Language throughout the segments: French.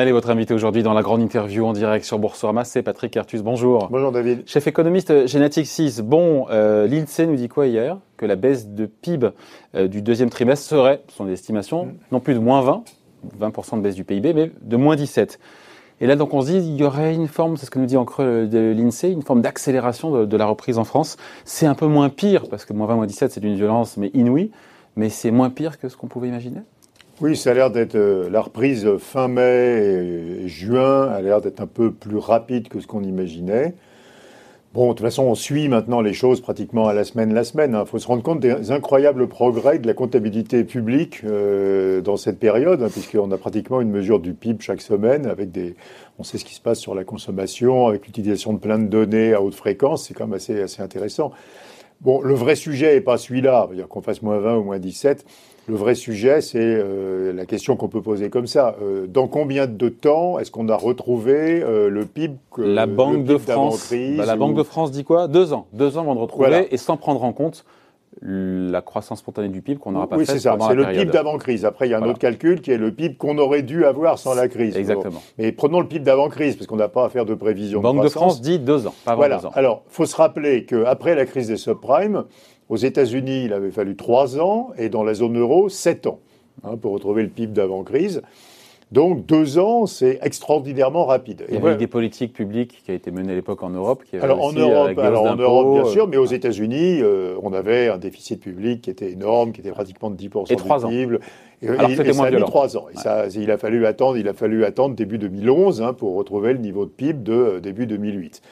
Allez, votre invité aujourd'hui dans la grande interview en direct sur Boursorama, c'est Patrick Artus. Bonjour. Bonjour David. Chef économiste Génétique 6. Bon, euh, l'INSEE nous dit quoi hier? Que la baisse de PIB euh, du deuxième trimestre serait, son estimation, mm. non plus de moins 20, 20% de baisse du PIB, mais de moins 17. Et là, donc, on se dit, il y aurait une forme, c'est ce que nous dit en creux de l'INSEE, une forme d'accélération de, la reprise en France. C'est un peu moins pire, parce que moins 20, moins 17, c'est d'une violence, mais inouïe, mais c'est moins pire que ce qu'on pouvait imaginer? Oui, ça a l'air d'être euh, la reprise fin mai et juin a l'air d'être un peu plus rapide que ce qu'on imaginait. Bon, de toute façon, on suit maintenant les choses pratiquement à la semaine, la semaine. Il hein. faut se rendre compte des incroyables progrès de la comptabilité publique euh, dans cette période, hein, puisqu'on a pratiquement une mesure du PIB chaque semaine, avec des, on sait ce qui se passe sur la consommation, avec l'utilisation de plein de données à haute fréquence. C'est quand même assez, assez intéressant. Bon, le vrai sujet n'est pas celui-là, dire qu'on fasse moins 20 ou moins 17. Le vrai sujet, c'est euh, la question qu'on peut poser comme ça. Euh, dans combien de temps est-ce qu'on a retrouvé euh, le PIB que, La Banque de France. Bah, la Banque de France dit quoi? Deux ans. Deux ans avant de retrouver et sans prendre en compte la croissance spontanée du PIB qu'on n'aura pas oui, c'est ça. C'est le PIB d'avant-crise. Après, il y a un autre calcul qui est le PIB qu'on aurait dû avoir sans la crise. Exactement. Mais prenons le PIB d'avant-crise, parce qu'on n'a pas à faire de prévision. Banque de, France dit deux ans, pas voilà. deux ans. Alors, il faut se rappeler qu'après la crise des subprimes, aux États-Unis, il avait fallu trois ans, et dans la zone euro, sept ans, hein, pour retrouver le PIB d'avant-crise. Donc deux ans, c'est extraordinairement rapide. Il y avait des politiques publiques qui a été menées à l'époque en Europe. Qui alors, en Europe, alors en Europe, bien sûr, mais aux États-Unis, euh, on avait un déficit public qui était énorme, qui était pratiquement de 10% et du PIB. Et, alors, et, ça a mis trois ans. Et ça, il a fallu attendre, il a fallu attendre début 2011 hein, pour retrouver le niveau de PIB de euh, début 2008.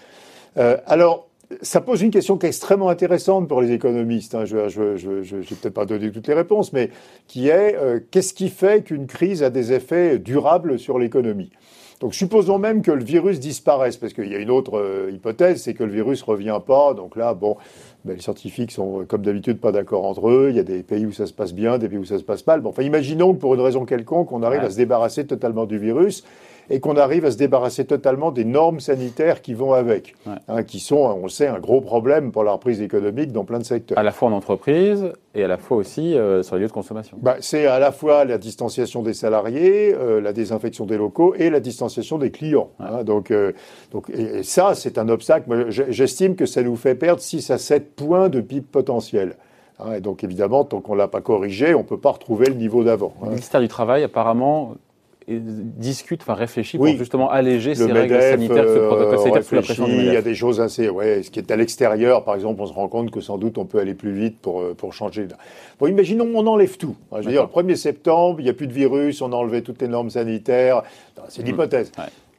Euh, alors, ça pose une question qui est extrêmement intéressante pour les économistes. Hein. Je ne vais peut-être pas donner toutes les réponses, mais qui est euh, qu'est-ce qui fait qu'une crise a des effets durables sur l'économie? Donc supposons même que le virus disparaisse, parce qu'il y a une autre euh, hypothèse, c'est que le virus ne revient pas. Donc là, bon, ben, les scientifiques sont comme d'habitude pas d'accord entre eux. Il y a des pays où ça se passe bien, des pays où ça se passe mal. Bon, enfin, imaginons que pour une raison quelconque, on arrive à se débarrasser totalement du virus et qu'on arrive à se débarrasser totalement des normes sanitaires qui vont avec, hein, qui sont, on le sait, un gros problème pour la reprise économique dans plein de secteurs. À la fois en entreprise et à la fois aussi euh, sur les lieux de consommation. Bah, c'est à la fois la distanciation des salariés, euh, la désinfection des locaux et la distanciation des clients. Hein. donc, euh, donc, et, ça, c'est un obstacle. J'estime que ça nous fait perdre 6 à 7 points de PIB potentiel. Hein. et donc évidemment, tant qu'on ne l'a pas corrigé, on ne peut pas retrouver le niveau d'avant. Le ministère du Travail, apparemment, discute, enfin réfléchit pour justement alléger ces règles sanitaires, ce protocole sanitaire sous la pression du Il y a des choses assez, ouais, ce qui est à l'extérieur, par exemple, on se rend compte que sans doute on peut aller plus vite pour, euh, pour changer. Bon, imaginons on enlève tout. Je veux dire, le 1er septembre, il n'y a plus de virus, on a enlevé toutes les normes sanitaires. C'est l'hypothèse.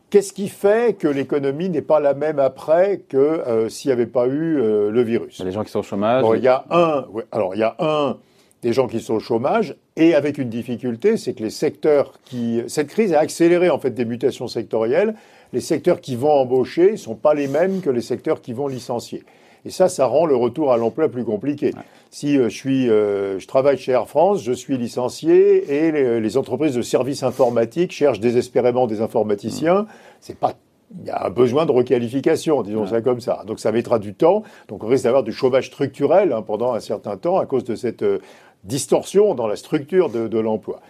Qu'est-ce qui fait que l'économie n'est pas la même après que euh, s'il n'y avait pas eu euh, le virus? Les gens qui sont au chômage. il y a un. alors il y a un des gens qui sont au chômage, et avec une difficulté, c'est que les secteurs qui... Cette crise a accéléré en fait des mutations sectorielles. Les secteurs qui vont embaucher ne sont pas les mêmes que les secteurs qui vont licencier. Et ça, ça rend le retour à l'emploi plus compliqué. Si euh, je, suis, euh, je travaille chez Air France, je suis licencié et les, entreprises de services informatiques cherchent désespérément des informaticiens, c'est pas il y a un besoin de requalification, disons ça comme ça. Donc ça mettra du temps. Donc on risque d'avoir du chômage structurel hein, pendant un certain temps à cause de cette euh, distorsion dans la structure de, de l'emploi.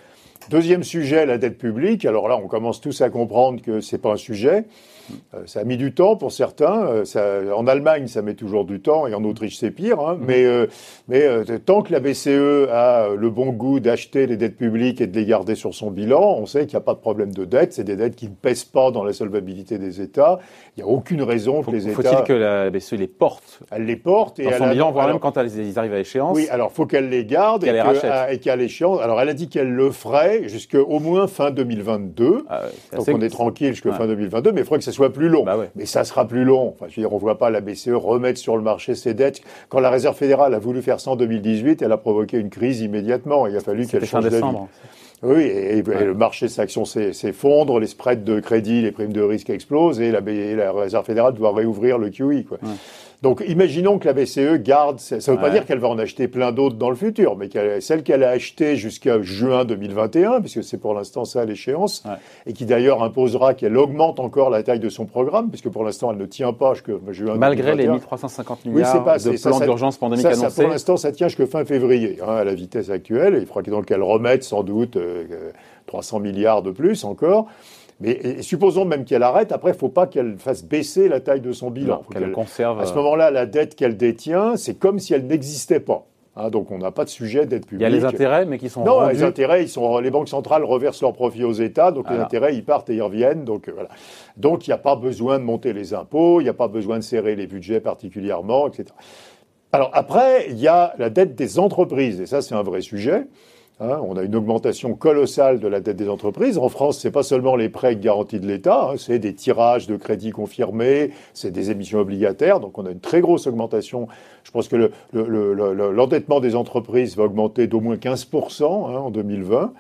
Deuxième sujet, la dette publique. Alors là, on commence tous à comprendre que c'est pas un sujet. Euh, ça a mis du temps pour certains. Euh, ça, en Allemagne, ça met toujours du temps, et en Autriche, c'est pire. Hein. Mmh. Mais, euh, mais tant que la BCE a le bon goût d'acheter les dettes publiques et de les garder sur son bilan, on sait qu'il n'y a pas de problème de dette. C'est des dettes qui ne pèsent pas dans la solvabilité des États. Il n'y a aucune raison que les États. Faut-il que la BCE les porte? Elle les porte et dans son bilan, voire même quand ils arrivent à échéance? Oui, alors faut qu'elle les garde et qu'à l'échéance. Alors elle a dit qu'elle le ferait jusqu'au moins fin 2022. Ah Donc on est tranquille jusqu'à fin 2022, mais il faudrait que ça soit plus long. Bah mais ça sera plus long. Enfin, je veux dire, on ne voit pas la BCE remettre sur le marché ses dettes. Quand la Réserve fédérale a voulu faire ça en 2018, elle a provoqué une crise immédiatement. Il a fallu qu'elle change d'avis. Oui, et, le marché s'action s'effondre, les spreads de crédit, les primes de risque explosent et la, la Réserve fédérale doit réouvrir le QE. Quoi. Donc imaginons que la BCE garde, ça ne veut pas dire qu'elle va en acheter plein d'autres dans le futur, mais celle qu'elle a achetée jusqu'à juin 2021, puisque c'est pour l'instant ça l'échéance, et qui d'ailleurs imposera qu'elle augmente encore la taille de son programme, puisque pour l'instant elle ne tient pas jusqu'à juin Malgré les 1350 milliards pas, de plans d'urgence pandémique ça, annoncés. pour l'instant ça tient jusqu'à fin février, hein, à la vitesse actuelle, il faudra donc qu'elle remette sans doute 300 euh, milliards de plus encore. Mais supposons même qu'elle arrête, après, il ne faut pas qu'elle fasse baisser la taille de son bilan. qu'elle conserve. À ce moment-là, la dette qu'elle détient, c'est comme si elle n'existait pas. Hein, donc on n'a pas de sujet dette publique. Il y a les intérêts, mais qui sont non, les intérêts, ils sont les banques centrales reversent leurs profits aux États, donc les intérêts ils partent et ils reviennent. Donc euh, voilà. Donc il n'y a pas besoin de monter les impôts, il n'y a pas besoin de serrer les budgets particulièrement, etc. Alors après, il y a la dette des entreprises, et ça c'est un vrai sujet. Hein, on a une augmentation colossale de la dette des entreprises. En France, c'est pas seulement les prêts garantis de l'État, hein, c'est des tirages de crédits confirmés, c'est des émissions obligataires. Donc, on a une très grosse augmentation. Je pense que l'endettement des entreprises va augmenter d'au moins 15% hein, en 2020.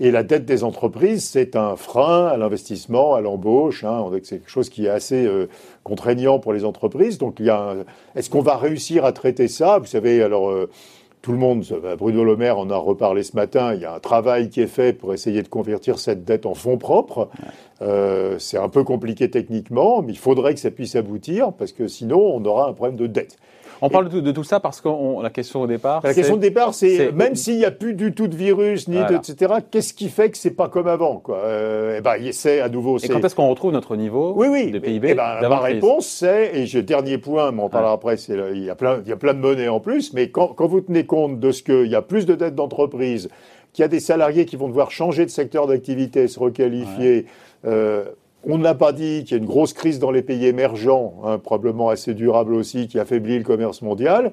Et la dette des entreprises, c'est un frein à l'investissement, à l'embauche. Hein. C'est quelque chose qui est assez euh, contraignant pour les entreprises. Donc, il y a. Est-ce qu'on va réussir à traiter ça? Vous savez, alors. Euh, tout le monde, Bruno Le Maire en a reparlé ce matin, il y a un travail qui est fait pour essayer de convertir cette dette en fonds propres. Euh, c'est un peu compliqué techniquement, mais il faudrait que ça puisse aboutir, parce que sinon on aura un problème de dette. On parle de, tout ça parce que la question au départ. La question de départ, c'est même s'il n'y a plus du tout de virus, ni etc., qu'est-ce qui fait que c'est pas comme avant quoi? Euh, eh ben, c'est à nouveau. Et quand est-ce qu'on retrouve notre niveau oui, oui, de PIB eh ben, Ma réponse, c'est, et dernier point, mais on en parlera après, c'est il y, a plein, il y a plein de monnaies en plus, mais quand, quand vous tenez compte de ce qu'il y a plus de dettes d'entreprise, qu'il y a des salariés qui vont devoir changer de secteur d'activité, se requalifier, euh, on n'a pas dit qu'il y a une grosse crise dans les pays émergents, hein, probablement assez durable aussi, qui affaiblit le commerce mondial,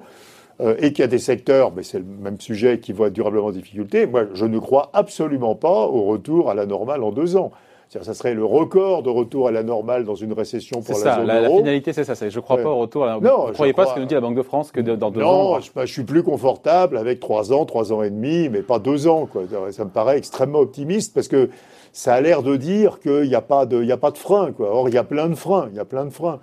euh, et qu'il y a des secteurs, mais c'est le même sujet, qui vont être durablement en difficulté. Moi, je ne crois absolument pas au retour à la normale en deux ans. Ça serait le record de retour à la normale dans une récession pour la ça, zone la, euro. La finalité, c'est ça. Je ne crois pas au retour. À la... Non, vous ne croyez pas ce que nous dit la Banque de France que dans deux ans. Non, je, suis plus confortable avec trois ans, trois ans et demi, mais pas deux ans. Quoi. Ça me paraît extrêmement optimiste parce que ça a l'air de dire qu'il n'y a pas de, a pas de frein, quoi. Or, il y a plein de freins, il y a plein de freins.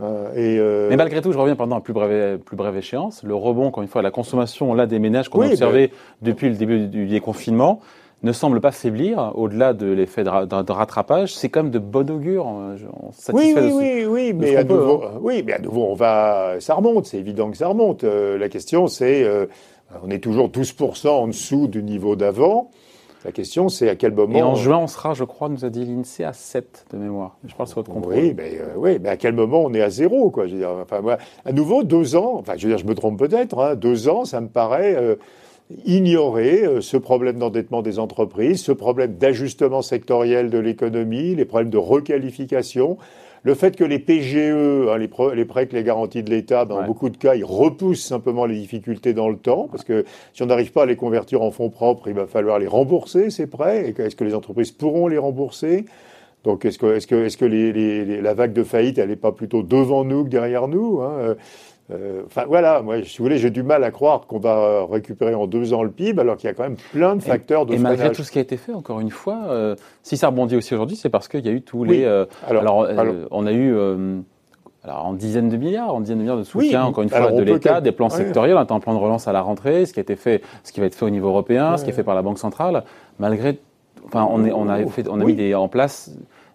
Euh, et euh, Mais malgré tout, je reviens pendant un plus brève, plus brève échéance. Le rebond, encore une fois, la consommation là des ménages qu'on a observé depuis le début du déconfinement ne semble pas faiblir au-delà de l'effet de, rattrapage. C'est quand même de bon augure. oui, oui, oui, oui, mais à nouveau, hein. oui, mais à nouveau, on va, ça remonte. C'est évident que ça remonte. Euh, la question, c'est, on est toujours 12% en dessous du niveau d'avant. La question, c'est à quel moment. Et en juin, on sera, je crois, nous a dit l'INSEE, à 7 de mémoire. Je parle sur votre contrôle. Oui, mais, euh, oui, mais à quel moment on est à zéro, quoi. Je veux dire, enfin, moi, à nouveau, deux ans, enfin, je veux dire, je me trompe peut-être, hein, deux ans, ça me paraît euh, ignorer euh, ce problème d'endettement des entreprises, ce problème d'ajustement sectoriel de l'économie, les problèmes de requalification. Le fait que les PGE, hein, les, les, prêts avec les garanties de l'État, dans beaucoup de cas, ils repoussent simplement les difficultés dans le temps, parce que si on n'arrive pas à les convertir en fonds propres, il va falloir les rembourser, ces prêts. Est-ce que les entreprises pourront les rembourser? Donc, est-ce que, est-ce que, est-ce que les, la vague de faillite, elle n'est pas plutôt devant nous que derrière nous hein? Euh, enfin voilà, moi, si vous voulez, j'ai du mal à croire qu'on va récupérer en deux ans le PIB, alors qu'il y a quand même plein de facteurs de Et malgré tout ce qui a été fait, encore une fois, euh, si ça rebondit aussi aujourd'hui, c'est parce qu'il y a eu tous les. Euh, alors, on a eu. alors en dizaines de milliards, en dizaines de milliards de soutien, encore une fois, de l'État, des plans sectoriels, un plan de relance à la rentrée, ce qui a été fait, ce qui va être fait au niveau européen, ce qui est fait par la Banque centrale. Malgré, enfin, on, est, on a fait, on a mis des, en place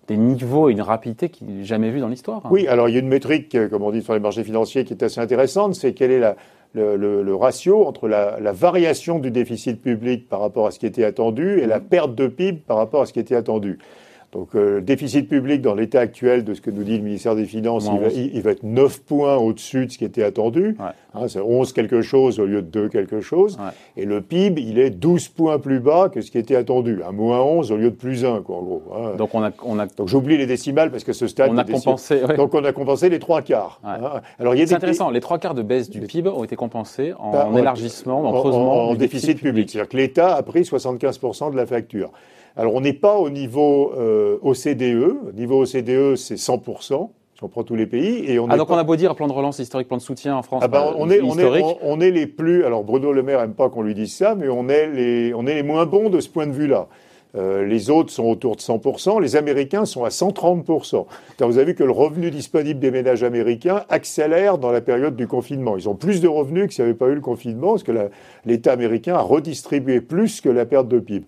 des niveaux et une rapidité qui n'est jamais vue dans l'histoire. Hein. Oui, alors il y a une métrique, euh, comme on dit sur les marchés financiers, qui est assez intéressante, c'est quel est la, le, ratio entre la, la, variation du déficit public par rapport à ce qui était attendu et la perte de PIB par rapport à ce qui était attendu. Donc euh, le déficit public dans l'état actuel de ce que nous dit le ministère des Finances, il va, être 9 points au-dessus de ce qui était attendu. Hein, c'est 11 quelque chose au lieu de 2 quelque chose. Et le PIB, il est 12 points plus bas que ce qui était attendu. Un moins 11 au lieu de plus 1, quoi, en gros. Hein. Donc on a, on a... Donc j'oublie les décimales parce que ce stade... On a compensé... Donc on a compensé les trois quarts. Hein. Alors il y a C'est intéressant, les trois quarts de baisse du PIB ont été compensés en, bah, élargissement, en, creusement en, déficit, public. C'est-à-dire que l'État a pris 75% de la facture. Alors on n'est pas au niveau euh, OCDE. Au niveau OCDE, c'est 100%. Si on prend tous les pays. Et on ah, donc on a beau dire plan de relance historique, plan de soutien en France. Ah bah, on, est, on, est, on, est les plus. Alors Bruno Le Maire n'aime pas qu'on lui dise ça, mais on est les, on est les moins bons de ce point de vue-là. Euh, les autres sont autour de 100%, les Américains sont à 130%. Vous avez vu que le revenu disponible des ménages américains accélère dans la période du confinement. Ils ont plus de revenus que s'il n'y avait pas eu le confinement, parce que l'État américain a redistribué plus que la perte de PIB.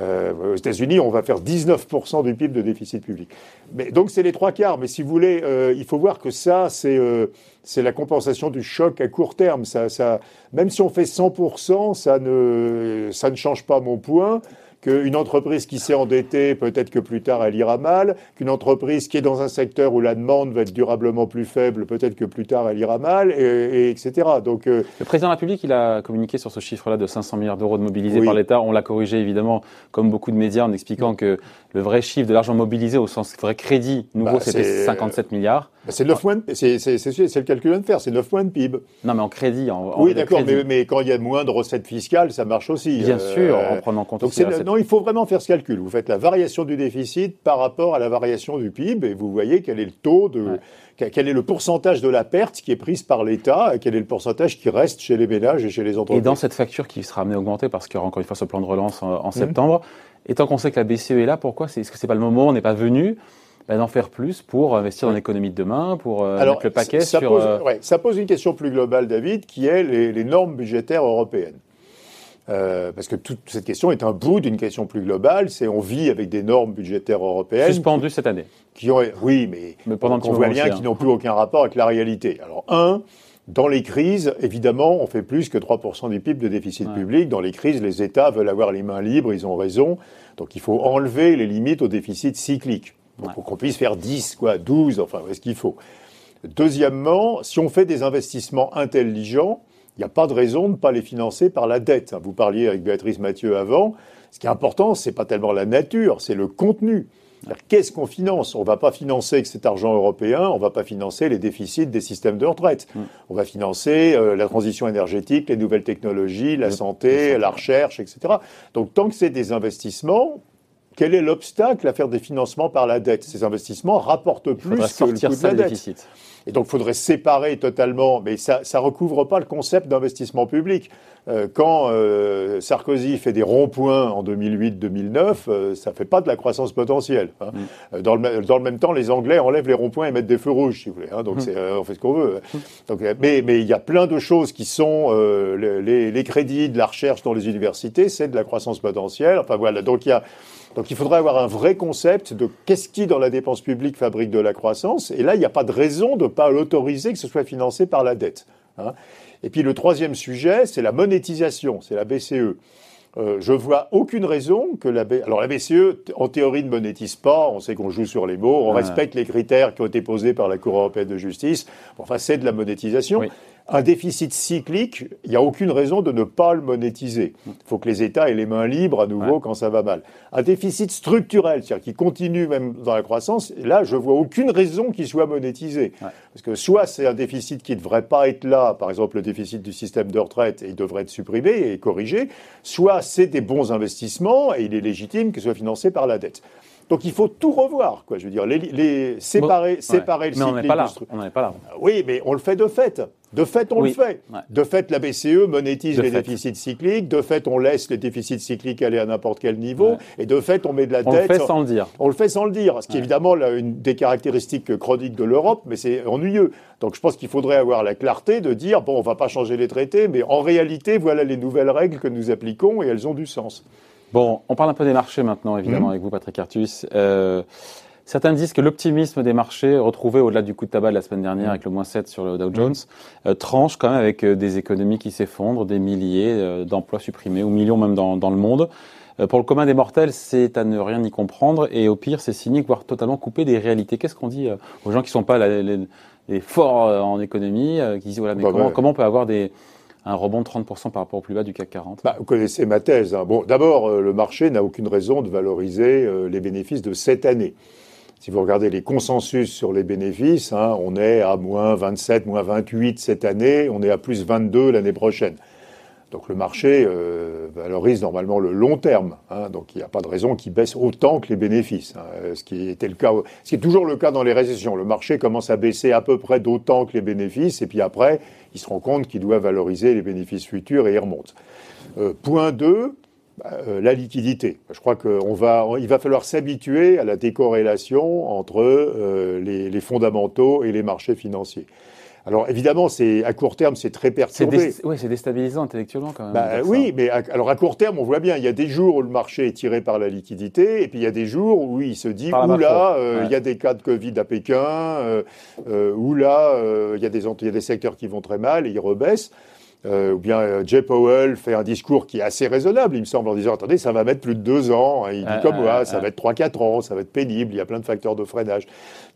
Euh, aux États-Unis, on va faire 19% du PIB de déficit public. Mais, donc c'est les trois quarts. Mais si vous voulez, euh, il faut voir que ça, euh, c'est la compensation du choc à court terme. Ça, ça, même si on fait 100%, ça ne, ça ne change pas mon point qu'une entreprise qui s'est endettée, peut-être que plus tard elle ira mal, qu'une entreprise qui est dans un secteur où la demande va être durablement plus faible, peut-être que plus tard elle ira mal, et, etc. Donc, euh, le président de la République, il a communiqué sur ce chiffre-là de 500 milliards d'euros de mobilisés par l'État. On l'a corrigé évidemment, comme beaucoup de médias, en expliquant que le vrai chiffre de l'argent mobilisé au sens vrai crédit nouveau, bah, c'était 57 milliards. Bah, c'est 9 points c'est, le calcul à faire, c'est 9 points de PIB. Non, mais en crédit. En, oui, d'accord, mais, quand il y a moins de recettes fiscales, ça marche aussi. Bien euh, sûr, en prenant en compte. Donc non, il faut vraiment faire ce calcul. Vous faites la variation du déficit par rapport à la variation du PIB et vous voyez quel est le taux de. Quel est le pourcentage de la perte qui est prise par l'État et quel est le pourcentage qui reste chez les ménages et chez les entreprises Et dans cette facture qui sera amenée à augmenter parce qu'il y aura encore une fois ce plan de relance en, mmh. septembre, et tant qu'on sait que la BCE est là, pourquoi Est-ce que c'est pas le moment On n'est pas venu bah, d'en faire plus pour investir dans l'économie de demain, pour euh, mettre le paquet ça sur. Pose, euh, ça pose une question plus globale, David, qui est les, normes budgétaires européennes. Euh, parce que toute cette question est un bout d'une question plus globale. C'est on vit avec des normes budgétaires européennes suspendues cette année. Qui ont, oui, mais, mais pendant on, voit bien hein. qui n'ont plus aucun rapport avec la réalité. Alors un, dans les crises, évidemment, on fait plus que 3% du PIB de déficit public. Dans les crises, les États veulent avoir les mains libres, ils ont raison. Donc il faut enlever les limites au déficit cyclique pour qu'on puisse faire 10, quoi, 12, enfin, est-ce qu'il faut Deuxièmement, si on fait des investissements intelligents, il n'y a pas de raison de ne pas les financer par la dette. Vous parliez avec Béatrice Mathieu avant. Ce qui est important, ce n'est pas tellement la nature, c'est le contenu. Qu'est-ce qu'on finance? On ne va pas financer avec cet argent européen, on ne va pas financer les déficits des systèmes de retraite. Mm. On va financer euh, la transition énergétique, les nouvelles technologies, la santé, la recherche, etc. Donc tant que c'est des investissements, quel est l'obstacle à faire des financements par la dette? Ces investissements rapportent plus que le coût de la dette. Et donc, il faudrait séparer totalement, mais ça ne recouvre pas le concept d'investissement public. Euh, quand euh, Sarkozy fait des ronds-points en 2008-2009, euh, ça ne fait pas de la croissance potentielle. Hein. Mm. Dans, le, dans, le, même temps, les Anglais enlèvent les ronds-points et mettent des feux rouges, si vous voulez. Hein. donc, mm. on fait ce qu'on veut. Mm. Donc, mais il y a plein de choses qui sont les, les, crédits de la recherche dans les universités, c'est de la croissance potentielle. Enfin voilà, donc il y a donc il faudrait avoir un vrai concept de qu'est-ce qui, dans la dépense publique, fabrique de la croissance. Et là, il n'y a pas de raison de ne pas l'autoriser que ce soit financé par la dette. Hein. Et puis le troisième sujet, c'est la monétisation, c'est la BCE. Euh, je vois aucune raison que la BCE... Alors la BCE, en théorie, ne monétise pas. On sait qu'on joue sur les mots. On respecte les critères qui ont été posés par la Cour européenne de justice. Enfin, c'est de la monétisation. Un déficit cyclique, il n'y a aucune raison de ne pas le monétiser. Il faut que les États aient les mains libres à nouveau quand ça va mal. Un déficit structurel, c'est-à-dire qui continue même dans la croissance, là, je vois aucune raison qu'il soit monétisé. Parce que soit c'est un déficit qui ne devrait pas être là, par exemple le déficit du système de retraite, et il devrait être supprimé et corrigé, soit c'est des bons investissements et il est légitime que ce soit financé par la dette. Donc il faut tout revoir, quoi. Je veux dire, les, séparer, séparer le mais on n'est pas pas là. Oui, mais on le fait de fait. De fait, on le fait. De fait, la BCE monétise les déficits cycliques. De fait, on laisse les déficits cycliques aller à n'importe quel niveau. Et de fait, on met de la dette. On le fait sans le dire. On le fait sans le dire. Ce qui est évidemment une des caractéristiques chroniques de l'Europe, mais c'est ennuyeux. Donc je pense qu'il faudrait avoir la clarté de dire bon, on va pas changer les traités, mais en réalité, voilà les nouvelles règles que nous appliquons et elles ont du sens. Bon, on parle un peu des marchés maintenant, évidemment, mmh. avec vous, Patrick Artus. Euh, certains disent que l'optimisme des marchés, retrouvé au-delà du coup de tabac de la semaine dernière mmh. avec le moins 7 sur le Dow Jones, mmh. euh, tranche quand même avec euh, des économies qui s'effondrent, des milliers d'emplois supprimés, ou millions même dans, dans le monde. pour le commun des mortels, c'est à ne rien y comprendre, et au pire, c'est cynique, voire totalement coupé des réalités. Qu'est-ce qu'on dit aux gens qui ne sont pas les, forts en économie, qui disent voilà, mais bah, comment, comment on peut avoir des un rebond de 30% par rapport au plus bas du CAC 40 bah, Vous connaissez ma thèse. Hein. Bon, D'abord, euh, le marché n'a aucune raison de valoriser euh, les bénéfices de cette année. Si vous regardez les consensus sur les bénéfices, hein, on est à moins 27, moins 28 cette année, on est à plus 22 l'année prochaine. Donc le marché euh, valorise normalement le long terme. Hein, donc il n'y a pas de raison qu'il baisse autant que les bénéfices. Hein, ce qui était le cas, ce qui est toujours le cas dans les récessions. Le marché commence à baisser à peu près d'autant que les bénéfices, et puis après, il se rend compte qu'il doit valoriser les bénéfices futurs et il remonte. Euh, point 2, bah, euh, la liquidité. Je crois qu'il va, il va falloir s'habituer à la décorrélation entre les, les fondamentaux et les marchés financiers. Alors évidemment, c'est à court terme, c'est très perturbé. Oui, c'est déstabilisant intellectuellement quand même. Bah, oui, mais à, alors à court terme, on voit bien, il y a des jours où le marché est tiré par la liquidité, et puis il y a des jours où il se dit, oula, euh, il y a des cas de Covid à Pékin, euh, euh, là, il, y a des, il y a des secteurs qui vont très mal et ils rebaissent. Euh, ou bien euh, Jay Powell fait un discours qui est assez raisonnable, il me semble, en disant attendez, ça va mettre plus de deux ans. il dit comme moi, ça va être trois, quatre ans, ça va être pénible, il y a plein de facteurs de freinage.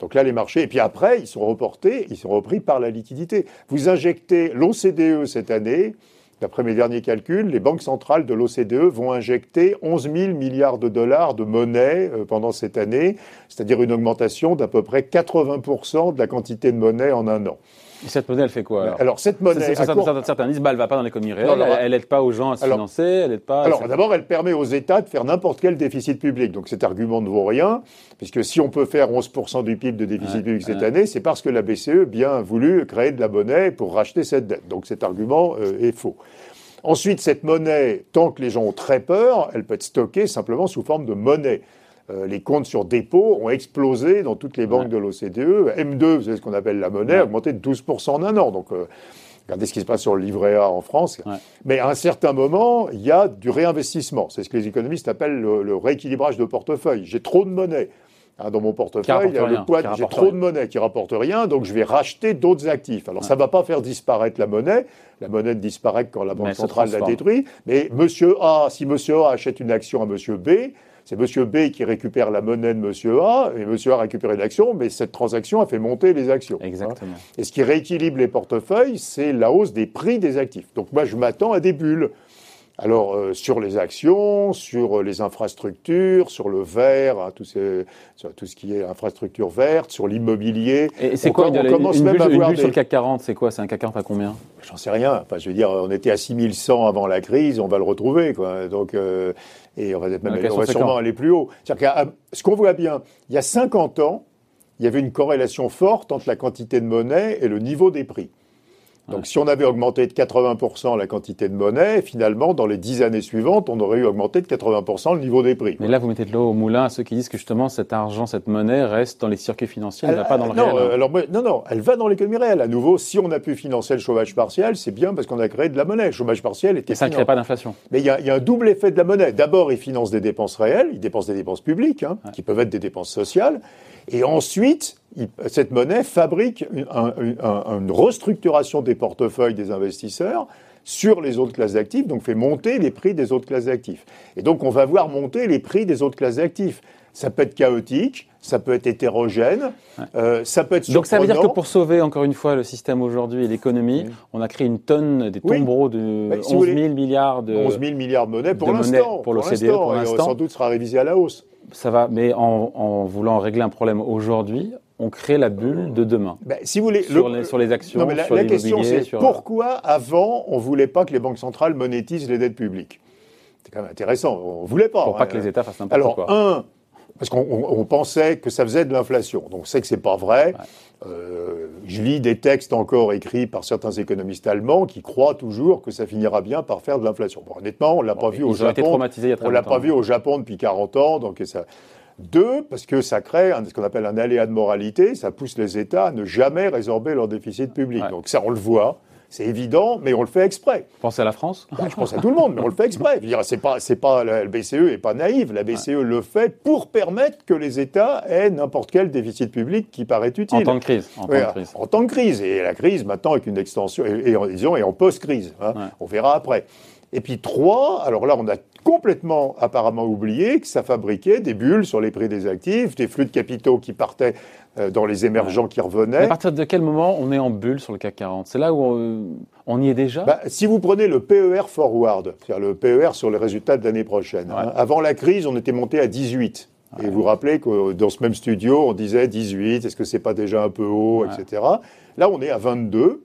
Donc là, les marchés, et puis après, ils sont reportés, ils sont repris par la liquidité. Vous injectez l'OCDE cette année, D'après mes derniers calculs, les banques centrales de l'OCDE vont injecter 11 000 milliards de dollars de monnaie euh, pendant cette année, c'est-à-dire une augmentation d'à peu près 80% de la quantité de monnaie en un an. Et cette monnaie, elle fait quoi alors, cette monnaie, certains disent, bah, elle va pas dans l'économie réelle, elle n'aide pas aux gens à se financer, elle aide pas. Alors d'abord, elle permet aux États de faire n'importe quel déficit public. Donc cet argument ne vaut rien, puisque si on peut faire 11% du PIB de déficit public cette année, c'est parce que la BCE bien voulu créer de la monnaie pour racheter cette dette. Donc cet argument euh, est faux. Ensuite, cette monnaie, tant que les gens ont très peur, elle peut être stockée simplement sous forme de monnaie. Euh, les comptes sur dépôt ont explosé dans toutes les banques de l'OCDE. M2, vous savez ce qu'on appelle la monnaie, a augmenté de 12% en un an. Donc, euh, regardez ce qui se passe sur le livret A en France. Mais à un certain moment, il y a du réinvestissement. C'est ce que les économistes appellent le, rééquilibrage de portefeuille. J'ai trop de monnaie. Hein, dans mon portefeuille, j'ai trop de monnaie qui rapporte rien, donc je vais racheter d'autres actifs. Alors ça ne va pas faire disparaître la monnaie, la monnaie disparaît quand la banque centrale la détruit, mais Monsieur A, si Monsieur A achète une action à Monsieur B, c'est M. B qui récupère la monnaie de M. A, et M. A récupère une action, mais cette transaction a fait monter les actions. Hein. Exactement. Et ce qui rééquilibre les portefeuilles, c'est la hausse des prix des actifs. Donc moi, je m'attends à des bulles. Alors euh, sur les actions, sur euh, les infrastructures, sur le vert, hein, tout, sur tout ce qui est infrastructure verte, sur l'immobilier. Et c'est quoi on, une, commence même à voir sur le CAC 40 C'est quoi C'est un CAC 40 à combien? J'en sais rien. Enfin, je veux dire, on était à 6100 avant la crise, on va le retrouver, quoi. Donc euh, et on va, même, on va sûrement aller plus haut. C'est-à-dire ce qu'on voit bien, il y a 50 ans, il y avait une corrélation forte entre la quantité de monnaie et le niveau des prix. Donc si on avait augmenté de 80% la quantité de monnaie, finalement, dans les 10 années suivantes, on aurait eu augmenté de 80% le niveau des prix. Mais là, vous mettez de l'eau au moulin à ceux qui disent que justement cet argent, cette monnaie reste dans les circuits financiers, elle ne va pas dans le non, réel. Euh, alors, non, non, elle va dans l'économie réelle. À nouveau, si on a pu financer le chômage partiel, c'est bien parce qu'on a créé de la monnaie. Le chômage partiel était... Et ça ne crée pas d'inflation. Mais il y, a un double effet de la monnaie. D'abord, il finance des dépenses réelles, il dépense des dépenses publiques, hein, qui peuvent être des dépenses sociales. Et ensuite, cette monnaie fabrique une, restructuration des portefeuilles des investisseurs sur les autres classes d'actifs, donc fait monter les prix des autres classes d'actifs. Et donc on va voir monter les prix des autres classes d'actifs. Ça peut être chaotique, ça peut être hétérogène, euh, ça peut être Donc ça veut dire que pour sauver encore une fois le système aujourd'hui et l'économie, on a créé une tonne des tombereaux de 11 000 milliards de 11 000 milliards de monnaie pour l'instant, pour, l'OCDE pour euh, l'instant, sans doute sera révisé à la hausse. Ça va, mais en, en voulant régler un problème aujourd'hui, on crée la bulle de demain. Ben, si vous voulez, sur, les, sur les actions, non, mais la, la question c'est pourquoi avant on voulait pas que les banques centrales monétisent les dettes publiques? C'est quand même intéressant. On voulait pas. Pour pas que les États fassent n'importe quoi. Alors un, parce qu'on pensait que ça faisait de l'inflation. Donc c'est que c'est pas vrai. Euh, je lis des textes encore écrits par certains économistes allemands qui croient toujours que ça finira bien par faire de l'inflation. Bon, honnêtement, on l'a pas vu au Japon. on l'a pas vu au Japon depuis 40 ans, donc ça. Deux, parce que ça crée ce qu'on appelle un aléa de moralité, ça pousse les États à ne jamais résorber leur déficit public. Donc ça, on le voit. C'est évident, mais on le fait exprès. Pensez à la France bah, Je pense à tout le monde, mais on le fait exprès. C'est pas, c'est pas, la BCE n'est pas naïve. La BCE le fait pour permettre que les États aient n'importe quel déficit public qui paraît utile. En temps de crise. En, temps, de crise. en temps de crise. Et la crise, maintenant, avec une extension, et, en, disons, et en post-crise. Hein. On verra après. Et puis trois, alors là, on a complètement apparemment oublié que ça fabriquait des bulles sur les prix des actifs, des flux de capitaux qui partaient euh, dans les émergents qui revenaient. à partir de quel moment on est en bulle sur le CAC 40 C'est là où on, y est déjà? Bah, Si vous prenez le PER forward, c'est-à-dire le PER sur les résultats de l'année prochaine, hein, avant la crise, on était monté à 18. Et vous vous rappelez que dans ce même studio, on disait 18, est-ce que c'est pas déjà un peu haut, etc. Là, on est à 22.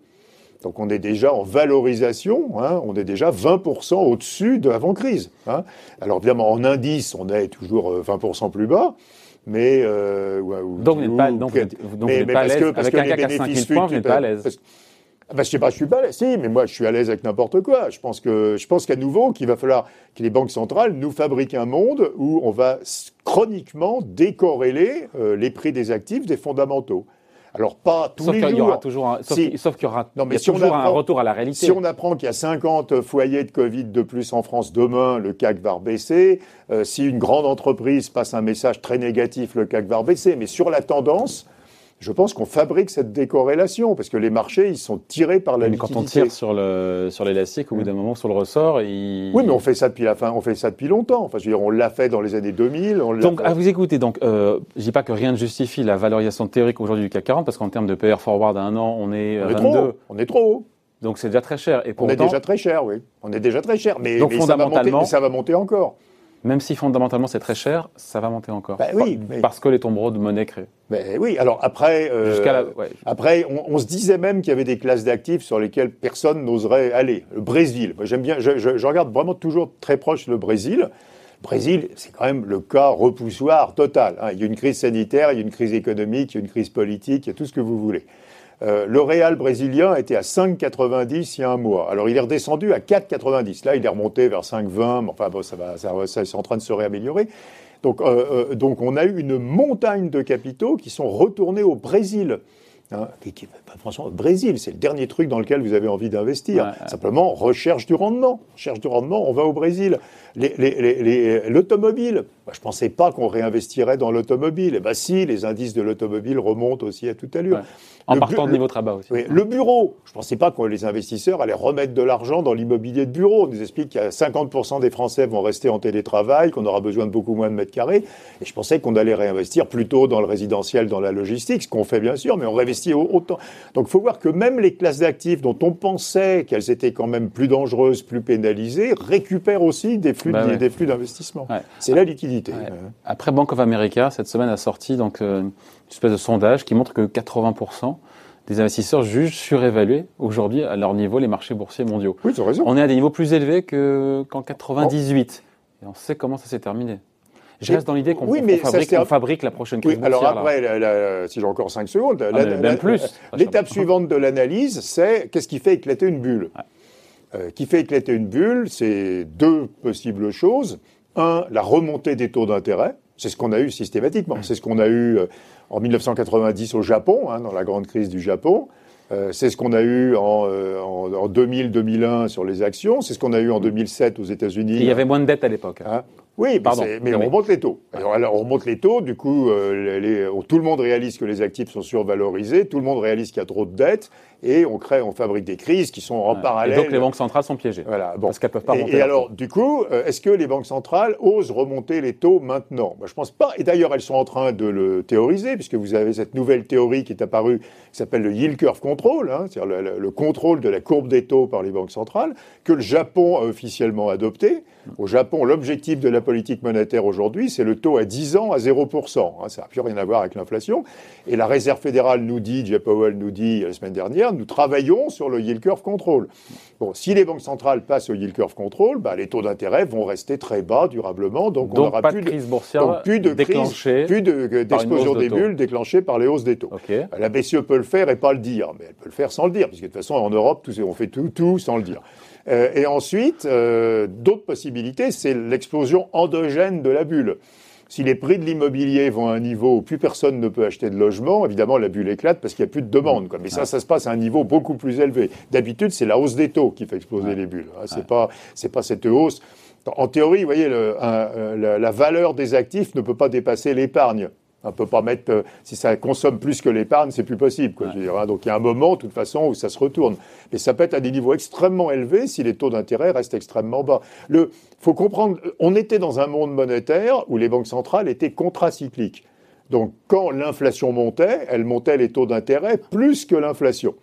Donc on est déjà en valorisation, hein, on est déjà 20% au-dessus de l'avant-crise. Hein. Alors évidemment, en indice, on est toujours 20% euh, plus bas. Mais euh, donc, vous n'êtes pas, donc, donc mais, pas à l'aise avec un CAC à 5000 points, vous n'êtes pas à l'aise. Ben, je sais pas, je suis pas à l'aise. Si, mais moi, je suis à l'aise avec n'importe quoi. Je pense que, je pense qu'à nouveau, qu'il va falloir que les banques centrales nous fabriquent un monde où on va chroniquement décorréler euh, les prix des actifs des fondamentaux. Alors pas tous les jours. Y aura toujours un, sauf, qu'il y aura non, mais si toujours un retour à la réalité. Si on apprend qu'il y a 50 foyers de Covid de plus en France demain, le CAC va rebaisser. Euh, si une grande entreprise passe un message très négatif, le CAC va rebaisser. Mais sur la tendance, je pense qu'on fabrique cette décorrélation parce que les marchés, ils sont tirés par la mais liquidité. quand on tire sur le sur l'élastique, au bout d'un moment, sur le ressort, il... Oui, mais on fait ça depuis la fin, on fait ça depuis longtemps. Enfin, je veux dire, on l'a fait dans les années 2000. On l'a Donc, fait- à vous écouter, donc, euh, je dis pas que rien ne justifie la valorisation théorique aujourd'hui du CAC 40, parce qu'en termes de PR forward à un an, on est on est 22, trop haut. On est trop haut. donc c'est déjà très cher. Et On est déjà très cher, oui. On est déjà très cher. Mais, Donc, mais ça, va monter, fondamentalement- mais ça va monter encore. Même si fondamentalement c'est très cher, ça va monter encore. Bah oui, mais- Parce que les tombereaux de monnaie créés. Mais oui, alors après, euh, Jusqu'à la- ouais. après, on, on se disait même qu'il y avait des classes d'actifs sur lesquelles personne n'oserait aller. Le Brésil, j'aime bien, je, je- je regarde vraiment toujours très proche le Brésil. Le Brésil, c'est quand même le cas repoussoir total. hein. Il y a une crise sanitaire, il y a une crise économique, il y a une crise politique, il y a tout ce que vous voulez. Euh, le réal brésilien était à 5,90 il y a un mois. Alors il est redescendu à 4,90. Là, il est remonté vers 5,20. mais Enfin, bon, ça va, ça, c'est en train de se réaméliorer. Donc, euh, euh, donc, on a eu une montagne de capitaux qui sont retournés au Brésil. Hein, qui- qui- bah, franchement, le Brésil, c'est le dernier truc dans lequel vous avez envie d'investir. Ouais, ouais. Simplement, recherche du rendement. Recherche du rendement, on va au Brésil. L'automobile, bah, je ne pensais pas qu'on réinvestirait dans l'automobile. Et bah si, les indices de l'automobile remontent aussi à toute allure. Ouais. En Le partant de niveau très bas aussi. oui, le bureau, je ne pensais pas que les investisseurs allaient remettre de l'argent dans l'immobilier de bureau. On nous explique qu'il y a 50% des Français vont rester en télétravail, qu'on aura besoin de beaucoup moins de mètres carrés. Et je pensais qu'on allait réinvestir plutôt dans le résidentiel, dans la logistique, ce qu'on fait bien sûr, mais on réinvestit au- autant. Donc il faut voir que même les classes d'actifs dont on pensait qu'elles étaient quand même plus dangereuses, plus pénalisées, récupèrent aussi des flux, Bah des flux d'investissement. Ouais. C'est la liquidité. Ouais. Euh, Après, Bank of America, cette semaine, a sorti donc, euh, une espèce de sondage qui montre que 80% des investisseurs jugent surévalués aujourd'hui à leur niveau les marchés boursiers mondiaux. Oui, tu as raison. On est à des niveaux plus élevés que- qu'en 98. Et on sait comment ça s'est terminé. Je reste dans l'idée qu'on oui, fabrique, la prochaine crise Oui, alors après, la- la- si j'ai encore 5 secondes, la- même plus. l'étape suivante de l'analyse, c'est qu'est-ce qui fait éclater une bulle? Euh, Qui fait éclater une bulle, c'est deux possibles choses. Un, la remontée des taux d'intérêt. C'est ce qu'on a eu systématiquement. C'est ce qu'on a eu euh, en 1990 au Japon, hein, dans la grande crise du Japon. Euh, c'est ce qu'on a eu en, euh, en, en 2000-2001 sur les actions. C'est ce qu'on a eu en 2007 aux États-Unis. Il y avait moins de dettes à l'époque. Hein oui, mais, Pardon. on remonte les taux. Alors, alors, on remonte les taux, du coup, euh, les- les- tout le monde réalise que les actifs sont survalorisés, tout le monde réalise qu'il y a trop de dettes, et on crée, on fabrique des crises qui sont en Ouais. parallèle. Et donc les banques centrales sont piégées. Voilà, bon. Parce qu'elles peuvent pas Et- remonter Et, alors, taux. du coup, euh, est-ce que les banques centrales osent remonter les taux maintenant? Moi, Je pense pas. Et d'ailleurs, elles sont en train de le théoriser, puisque vous avez cette nouvelle théorie qui est apparue, qui s'appelle le yield curve control, hein, c'est-à-dire le, le- le contrôle de la courbe des taux par les banques centrales, que le Japon a officiellement adopté. Au Japon, l'objectif de la politique monétaire aujourd'hui, c'est le taux à 10 ans à 0%. hein, ça n'a plus rien à voir avec l'inflation. Et la Réserve fédérale nous dit, Jeff Powell nous dit la semaine dernière, nous travaillons sur le yield curve control. Bon, si les banques centrales passent au yield curve control, bah, les taux d'intérêt vont rester très bas durablement, donc, on n'aura plus de crise boursière donc plus de déclenchée. crise, plus d'explosion de des bulles déclenchées par les hausses des taux. Ok. La BCE peut le faire et pas le dire, mais elle peut le faire sans le dire, puisque de toute façon, en Europe, tout, on fait tout, tout sans le dire. Euh, et ensuite, euh, d'autres possibilités, c'est l'explosion endogène de la bulle. Si les prix de l'immobilier vont à un niveau où plus personne ne peut acheter de logement, évidemment, la bulle éclate parce qu'il n'y a plus de demande. Quoi. Mais ça, ça se passe à un niveau beaucoup plus élevé. D'habitude, c'est la hausse des taux qui fait exploser les bulles. hein. C'est pas, c'est pas cette hausse. En théorie, vous voyez, le- un- euh, la, la valeur des actifs ne peut pas dépasser l'épargne. On peut pas mettre, euh, si ça consomme plus que l'épargne, c'est plus possible. Quoi, je veux dire, hein. Donc il y a un moment, de toute façon, où ça se retourne. Mais ça peut être à des niveaux extrêmement élevés si les taux d'intérêt restent extrêmement bas. Le, faut comprendre, on était dans un monde monétaire où les banques centrales étaient contracycliques. Donc quand l'inflation montait, elle montait les taux d'intérêt plus que l'inflation.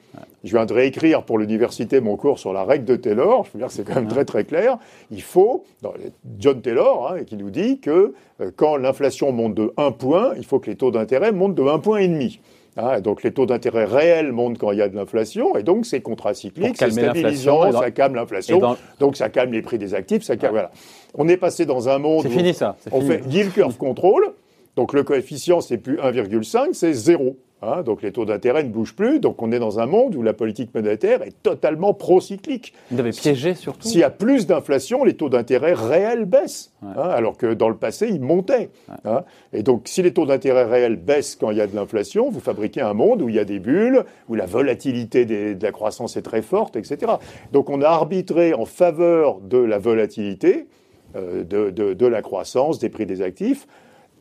Je viens de réécrire pour l'université mon cours sur la règle de Taylor. Je veux dire, c'est quand même très très clair. Il faut, John Taylor, hein, qui nous dit que euh, quand l'inflation monte de 1 point, il faut que les taux d'intérêt montent de 1 point et demi. Hein, donc les taux d'intérêt réels montent quand il y a de l'inflation, et donc c'est contracyclique, c'est stabilisant, dans- ça calme l'inflation, dans- donc ça calme les prix des actifs, ça calme, voilà. On est passé dans un monde C'est fini ça. on fini. fait yield curve control, donc le coefficient c'est plus 1,5, c'est 0. Hein, donc les taux d'intérêt ne bougent plus, donc on est dans un monde où la politique monétaire est totalement procyclique. Vous avez piégé surtout. S'il y a plus d'inflation, les taux d'intérêt réels baissent, hein, alors que dans le passé, ils montaient. hein. Et donc, si les taux d'intérêt réels baissent quand il y a de l'inflation, vous fabriquez un monde où il y a des bulles, où la volatilité des- de la croissance est très forte, etc. Donc, on a arbitré en faveur de la volatilité, euh, de, de- de la croissance, des prix des actifs,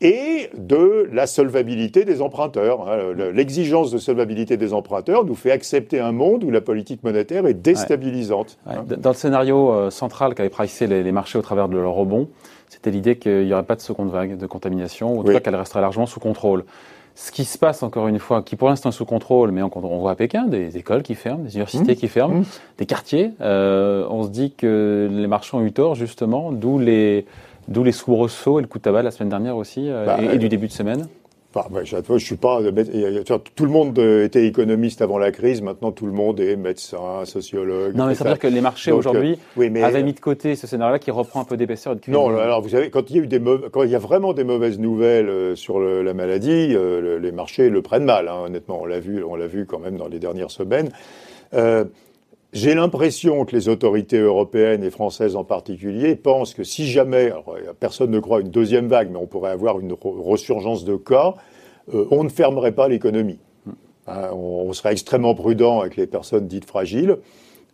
et de la solvabilité des emprunteurs. Hein. L'exigence de solvabilité des emprunteurs nous fait accepter un monde où la politique monétaire est déstabilisante. Dans le scénario euh, central qu'avaient pricé les, marchés au travers de leur rebond, c'était l'idée qu'il n'y aurait pas de seconde vague de contamination, ou en tout cas qu'elle resterait largement sous contrôle. Ce qui se passe, encore une fois, qui pour l'instant est sous contrôle, mais on, on, voit à Pékin des écoles qui ferment, des universités mmh. qui ferment, mmh. des quartiers, euh, on se dit que les marchands ont eu tort, justement, d'où les D'où les soubresauts et le coup de tabac la semaine dernière aussi, euh, bah, et, du début de semaine bah, je suis pas. Tout le monde était économiste avant la crise. Maintenant, tout le monde est médecin, sociologue. Non, mais ça veut dire que les marchés aujourd'hui avaient mis de côté ce scénario-là qui reprend un peu d'épaisseur et de Non, alors vous savez, quand il y a eu des quand il y a vraiment des mauvaises nouvelles euh, sur la maladie, euh, les marchés le prennent mal. Hein, honnêtement, on l'a vu, on l'a vu quand même dans les dernières semaines. J'ai l'impression que les autorités européennes et françaises en particulier pensent que si jamais, personne ne croit une deuxième vague, mais on pourrait avoir une resurgence de cas, euh, on ne fermerait pas l'économie. Hein, on, serait extrêmement prudent avec les personnes dites fragiles.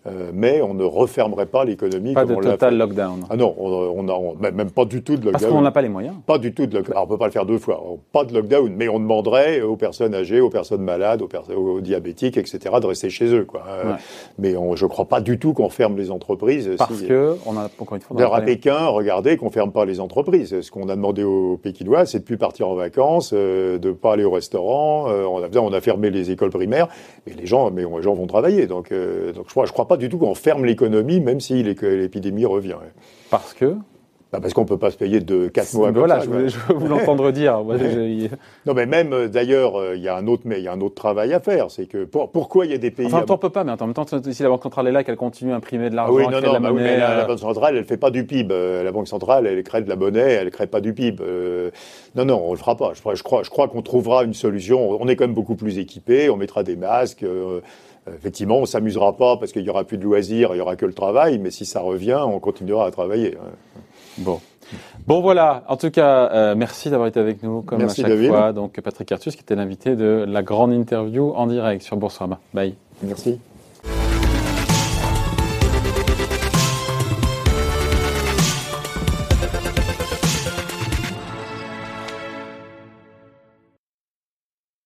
Euh, mais on ne refermerait pas l'économie. Pas de total lockdown. Ah non, on, on, même pas du tout de lockdown. Parce qu'on n'a pas les moyens. Pas du tout de lockdown. Alors on peut pas le faire deux fois. Pas de lockdown, mais on demanderait aux personnes âgées, aux personnes malades, aux, diabétiques, etc., de rester chez eux. Quoi. Euh, mais on, je crois pas du tout qu'on ferme les entreprises. Parce que on a encore une fois. D'ailleurs à Pékin, regardez qu'on ferme pas les entreprises. Ce qu'on a demandé aux Pékinois, c'est de plus partir en vacances, euh, de pas aller au restaurant. Euh, on a on a fermé les écoles primaires, mais les gens, mais les gens vont travailler. Donc, donc je crois, je crois pas du tout qu'on ferme l'économie, même si l'épidémie revient. Parce que bah parce qu'on ne peut pas se payer de 4 mois. Voilà, je, voulais, vous l'entendre dire. non, mais même euh, d'ailleurs, euh, il y a un autre, mais il y a un autre travail à faire. C'est que pourquoi il y a des pays. Enfin, on peut pas, mais en même temps, si la banque centrale est là, qu'elle continue à imprimer de l'argent, ah oui, non, non, la, bah mais la, banque centrale, elle fait pas du PIB. Euh, la banque centrale, elle crée de la monnaie, elle crée pas du PIB. non, non, on le fera pas. Je, je crois, je crois qu'on trouvera une solution. On est quand même beaucoup plus équipé. On mettra des masques. Effectivement, on s'amusera pas parce qu'il y aura plus de loisirs, il y aura que le travail, mais si ça revient, on continuera à travailler. Bon. Bon voilà, en tout cas, euh, merci d'avoir été avec nous comme à chaque fois. Donc Patrick Artus qui était l'invité de la grande interview en direct sur Boursorama. Bye. Merci.